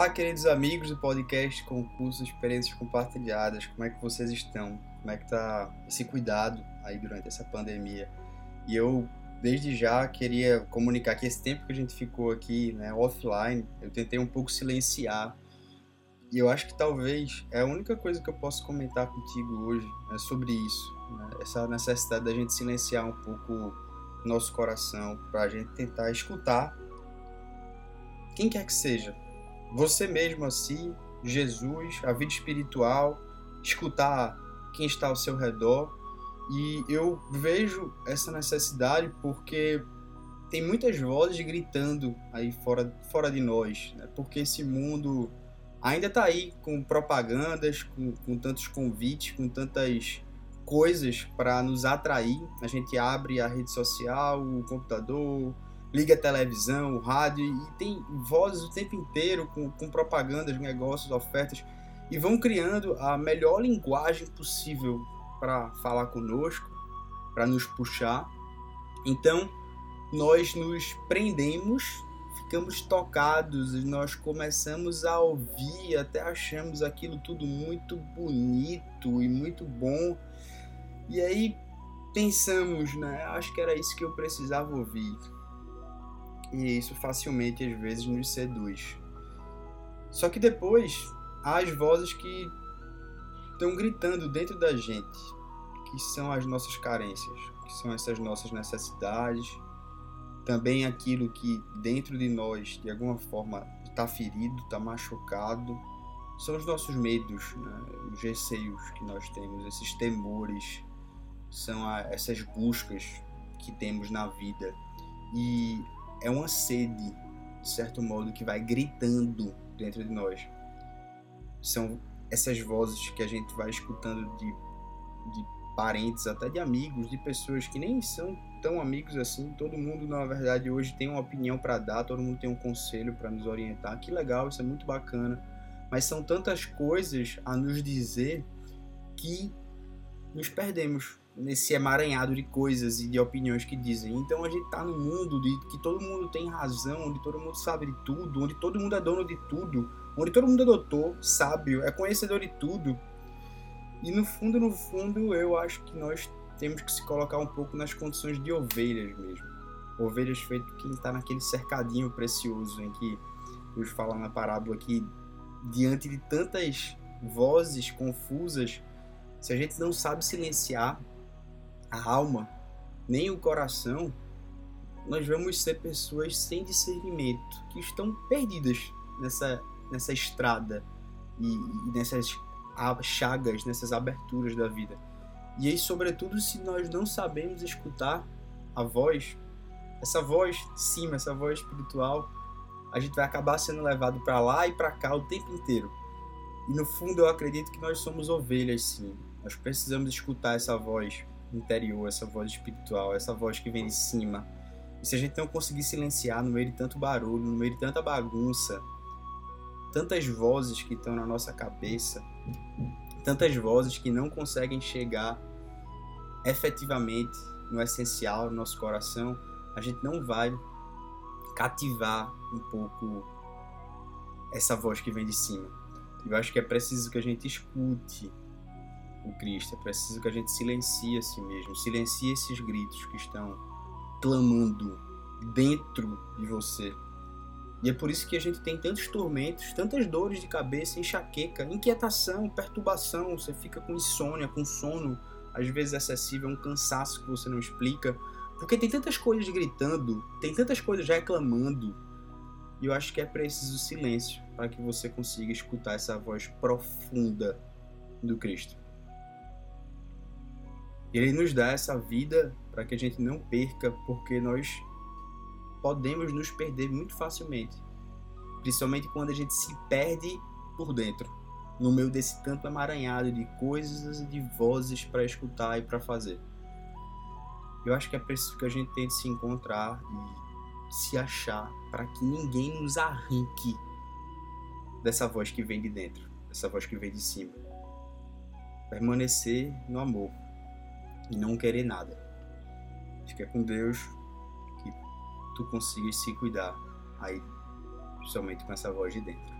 Olá, queridos amigos do podcast Concurso Experiências Compartilhadas. Como é que vocês estão? Como é que tá esse cuidado aí durante essa pandemia? E eu, desde já, queria comunicar que esse tempo que a gente ficou aqui, né, offline, eu tentei um pouco silenciar. E eu acho que talvez é a única coisa que eu posso comentar contigo hoje é sobre isso. Né? Essa necessidade da gente silenciar um pouco nosso coração, para a gente tentar escutar quem quer que seja, você mesmo assim, Jesus, a vida espiritual, escutar quem está ao seu redor. E eu vejo essa necessidade porque tem muitas vozes gritando aí fora, fora de nós, né? porque esse mundo ainda está aí com propagandas, com, com tantos convites, com tantas coisas para nos atrair. A gente abre a rede social, o computador, liga a televisão, o rádio e tem vozes o tempo inteiro com, com propagandas, negócios, ofertas e vão criando a melhor linguagem possível para falar conosco, para nos puxar. Então, nós nos prendemos, ficamos tocados, nós começamos a ouvir, até achamos aquilo tudo muito bonito e muito bom e aí pensamos, né? Acho que era isso que eu precisava ouvir. E isso facilmente às vezes nos seduz. Só que depois há as vozes que estão gritando dentro da gente, que são as nossas carências, que são essas nossas necessidades, também aquilo que dentro de nós de alguma forma está ferido, está machucado, são os nossos medos, né? os receios que nós temos, esses temores são essas buscas que temos na vida. E é uma sede, de certo modo, que vai gritando dentro de nós. São essas vozes que a gente vai escutando de, de parentes, até de amigos, de pessoas que nem são tão amigos assim. Todo mundo, na verdade, hoje tem uma opinião para dar, todo mundo tem um conselho para nos orientar. Que legal, isso é muito bacana. Mas são tantas coisas a nos dizer que nos perdemos nesse emaranhado de coisas e de opiniões que dizem. Então a gente tá num mundo de que todo mundo tem razão, onde todo mundo sabe de tudo, onde todo mundo é dono de tudo, onde todo mundo é doutor, sábio, é conhecedor de tudo. E no fundo, no fundo, eu acho que nós temos que se colocar um pouco nas condições de ovelhas mesmo. Ovelhas feito quem está naquele cercadinho precioso em que Deus fala na parábola que diante de tantas vozes confusas, se a gente não sabe silenciar a alma, nem o coração, nós vamos ser pessoas sem discernimento, que estão perdidas nessa, nessa estrada e, e nessas chagas, nessas aberturas da vida. E aí, sobretudo, se nós não sabemos escutar a voz, essa voz de cima, essa voz espiritual, a gente vai acabar sendo levado para lá e para cá o tempo inteiro. E no fundo, eu acredito que nós somos ovelhas, sim. Nós precisamos escutar essa voz interior, essa voz espiritual, essa voz que vem de cima. E se a gente não conseguir silenciar no meio de tanto barulho, no meio de tanta bagunça, tantas vozes que estão na nossa cabeça, tantas vozes que não conseguem chegar efetivamente no essencial, no nosso coração, a gente não vai cativar um pouco essa voz que vem de cima. Eu acho que é preciso que a gente escute o Cristo. É preciso que a gente silencie a si mesmo, silencie esses gritos que estão clamando dentro de você. E é por isso que a gente tem tantos tormentos, tantas dores de cabeça, enxaqueca, inquietação, perturbação. Você fica com insônia, com sono, às vezes excessivo, é um cansaço que você não explica. Porque tem tantas coisas gritando, tem tantas coisas reclamando. E eu acho que é preciso silêncio para que você consiga escutar essa voz profunda do Cristo. Ele nos dá essa vida para que a gente não perca, porque nós podemos nos perder muito facilmente, principalmente quando a gente se perde por dentro, no meio desse tanto emaranhado de coisas e de vozes para escutar e para fazer. Eu acho que é preciso que a gente tente se encontrar e se achar para que ninguém nos arranque dessa voz que vem de dentro, dessa voz que vem de cima. Permanecer no amor e não querer nada. Fica com Deus, que tu consigas se cuidar aí, somente com essa voz de dentro.